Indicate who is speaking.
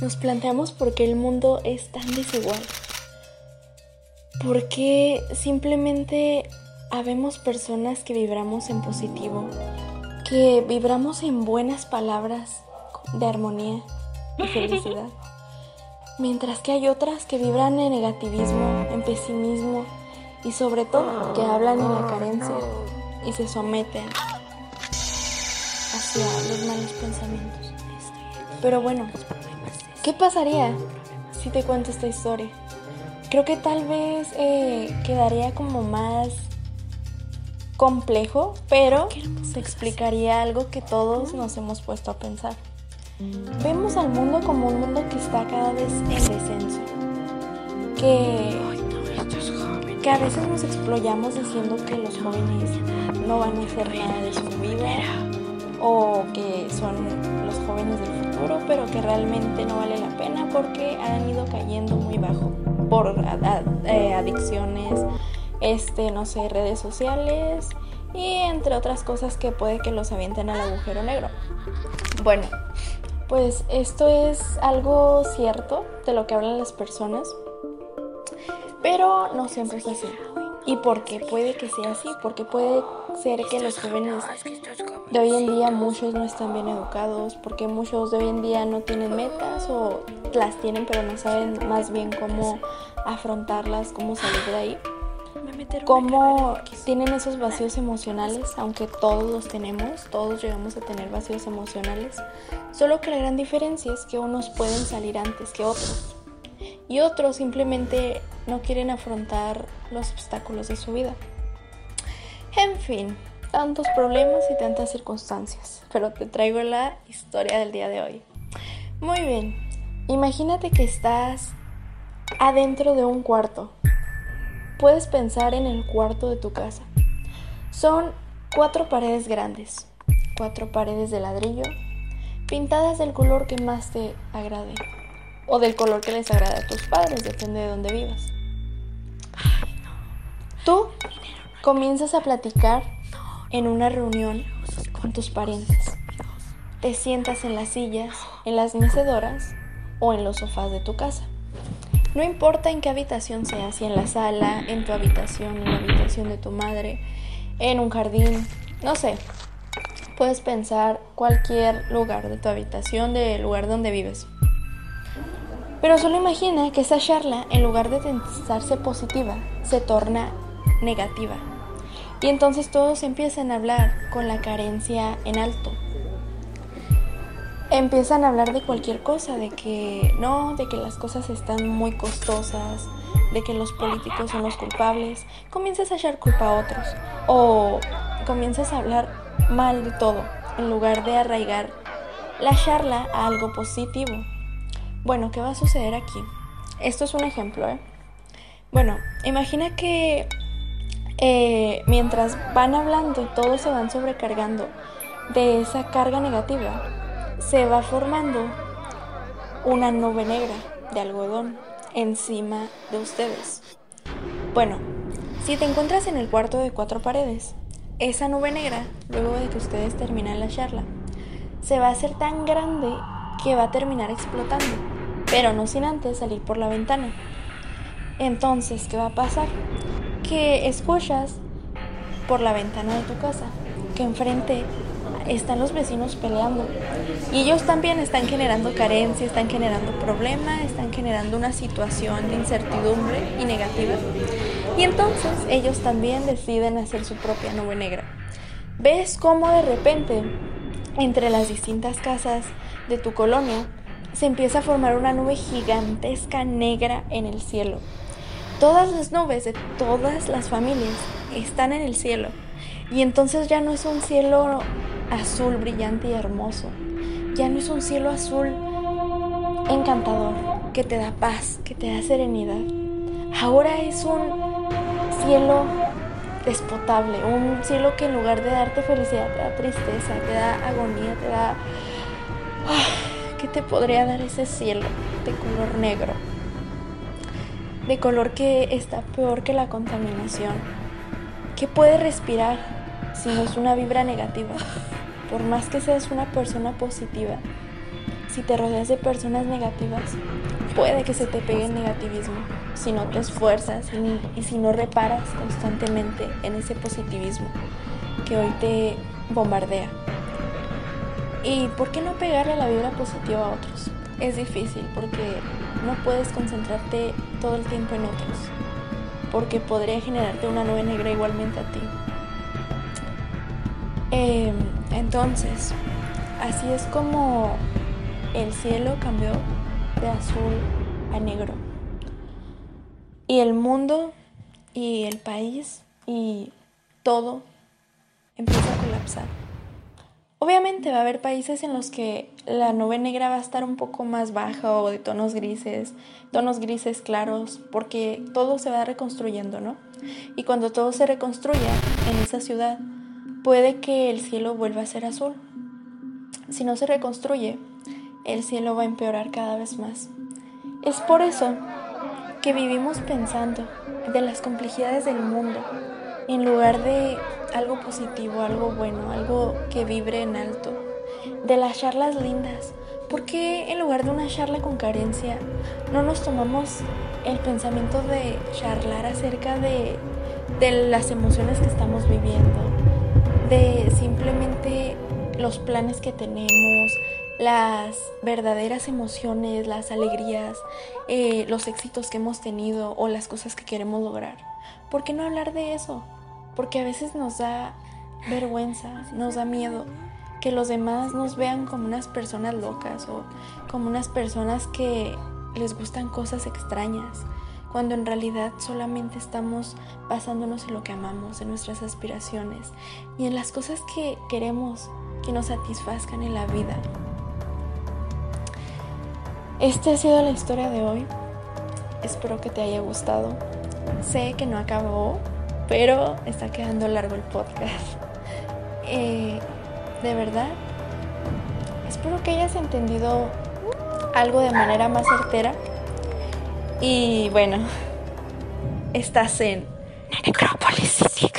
Speaker 1: nos planteamos por qué el mundo es tan desigual. ¿Por qué simplemente habemos personas que vibramos en positivo, que vibramos en buenas palabras de armonía y felicidad? Mientras que hay otras que vibran en negativismo, en pesimismo y sobre todo que hablan en la carencia y se someten hacia los malos pensamientos. Pero bueno, ¿qué pasaría si te cuento esta historia? Creo que tal vez eh, quedaría como más complejo, pero se explicaría algo que todos nos hemos puesto a pensar. Vemos al mundo como un mundo que está cada vez en descenso, que, que a veces nos exployamos diciendo que los jóvenes no van a hacer nada de su vida o que son los jóvenes del futuro, pero que realmente no vale la pena porque han ido cayendo muy bajo por eh, adicciones, este, no sé, redes sociales y entre otras cosas que puede que los avienten al agujero negro. Bueno, pues esto es algo cierto de lo que hablan las personas, pero no siempre es así. ¿Y por qué puede que sea así? Porque puede ser que los jóvenes de hoy en día muchos no están bien educados, porque muchos de hoy en día no tienen metas o las tienen pero no saben más bien cómo afrontarlas, cómo salir de ahí. Cómo tienen esos vacíos emocionales, aunque todos los tenemos, todos llegamos a tener vacíos emocionales, solo que la gran diferencia es que unos pueden salir antes que otros y otros simplemente no quieren afrontar los obstáculos de su vida. En fin, tantos problemas y tantas circunstancias, pero te traigo la historia del día de hoy. Muy bien, imagínate que estás adentro de un cuarto. Puedes pensar en el cuarto de tu casa. Son cuatro paredes grandes, cuatro paredes de ladrillo, pintadas del color que más te agrade o del color que les agrada a tus padres, depende de dónde vivas. Tú comienzas a platicar en una reunión con tus parientes. Te sientas en las sillas, en las mecedoras o en los sofás de tu casa. No importa en qué habitación sea, si en la sala, en tu habitación, en la habitación de tu madre, en un jardín, no sé. Puedes pensar cualquier lugar de tu habitación, del lugar donde vives. Pero solo imagina que esa charla, en lugar de pensarse positiva, se torna negativa. Y entonces todos empiezan a hablar con la carencia en alto. Empiezan a hablar de cualquier cosa, de que no, de que las cosas están muy costosas, de que los políticos son los culpables. Comienzas a echar culpa a otros o comienzas a hablar mal de todo en lugar de arraigar la charla a algo positivo. Bueno, ¿qué va a suceder aquí? Esto es un ejemplo, ¿eh? Bueno, imagina que eh, mientras van hablando y todos se van sobrecargando de esa carga negativa, se va formando una nube negra de algodón encima de ustedes. Bueno, si te encuentras en el cuarto de cuatro paredes, esa nube negra, luego de que ustedes terminen la charla, se va a hacer tan grande que va a terminar explotando pero no sin antes salir por la ventana. Entonces, ¿qué va a pasar? Que escuchas por la ventana de tu casa que enfrente están los vecinos peleando y ellos también están generando carencia, están generando problemas, están generando una situación de incertidumbre y negativa. Y entonces ellos también deciden hacer su propia nube negra. ¿Ves cómo de repente entre las distintas casas de tu colonia se empieza a formar una nube gigantesca negra en el cielo. Todas las nubes de todas las familias están en el cielo. Y entonces ya no es un cielo azul brillante y hermoso. Ya no es un cielo azul encantador que te da paz, que te da serenidad. Ahora es un cielo despotable, un cielo que en lugar de darte felicidad te da tristeza, te da agonía, te da... Ah, ¿qué te podría dar ese cielo de color negro? De color que está peor que la contaminación. ¿Qué puedes respirar si no es una vibra negativa? Por más que seas una persona positiva, si te rodeas de personas negativas, puede que se te pegue el negativismo si no te esfuerzas y, y si no reparas constantemente en ese positivismo que hoy te bombardea. ¿Y por qué no pegarle la vibra positiva a otros? Es difícil porque no puedes concentrarte todo el tiempo en otros, porque podría generarte una nube negra igualmente a ti. Eh, entonces, así es como el cielo cambió de azul a negro. Y el mundo y el país y todo empieza a colapsar. Obviamente va a haber países en los que la nube negra va a estar un poco más baja o de tonos grises, tonos grises claros, porque todo se va reconstruyendo, ¿no? Y cuando todo se reconstruya en esa ciudad, puede que el cielo vuelva a ser azul. Si no se reconstruye, el cielo va a empeorar cada vez más. Es por eso que vivimos pensando de las complejidades del mundo en lugar de algo positivo, algo bueno, algo que vibre en alto, de las charlas lindas. ¿Por qué en lugar de una charla con carencia no nos tomamos el pensamiento de charlar acerca de, las emociones que estamos viviendo, de simplemente los planes que tenemos, las verdaderas emociones, las alegrías, eh, los éxitos que hemos tenido o las cosas que queremos lograr. ¿Por qué no hablar de eso? Porque a veces nos da vergüenza, nos da miedo que los demás nos vean como unas personas locas o como unas personas que les gustan cosas extrañas, cuando en realidad solamente estamos basándonos en lo que amamos, en nuestras aspiraciones y en las cosas que queremos que nos satisfazcan en la vida. Esta ha sido la historia de hoy. Espero que te haya gustado. Sé que no acabó, pero está quedando largo el podcast. Eh, de verdad, espero que hayas entendido algo de manera más certera. Y bueno, estás en Necrópolis City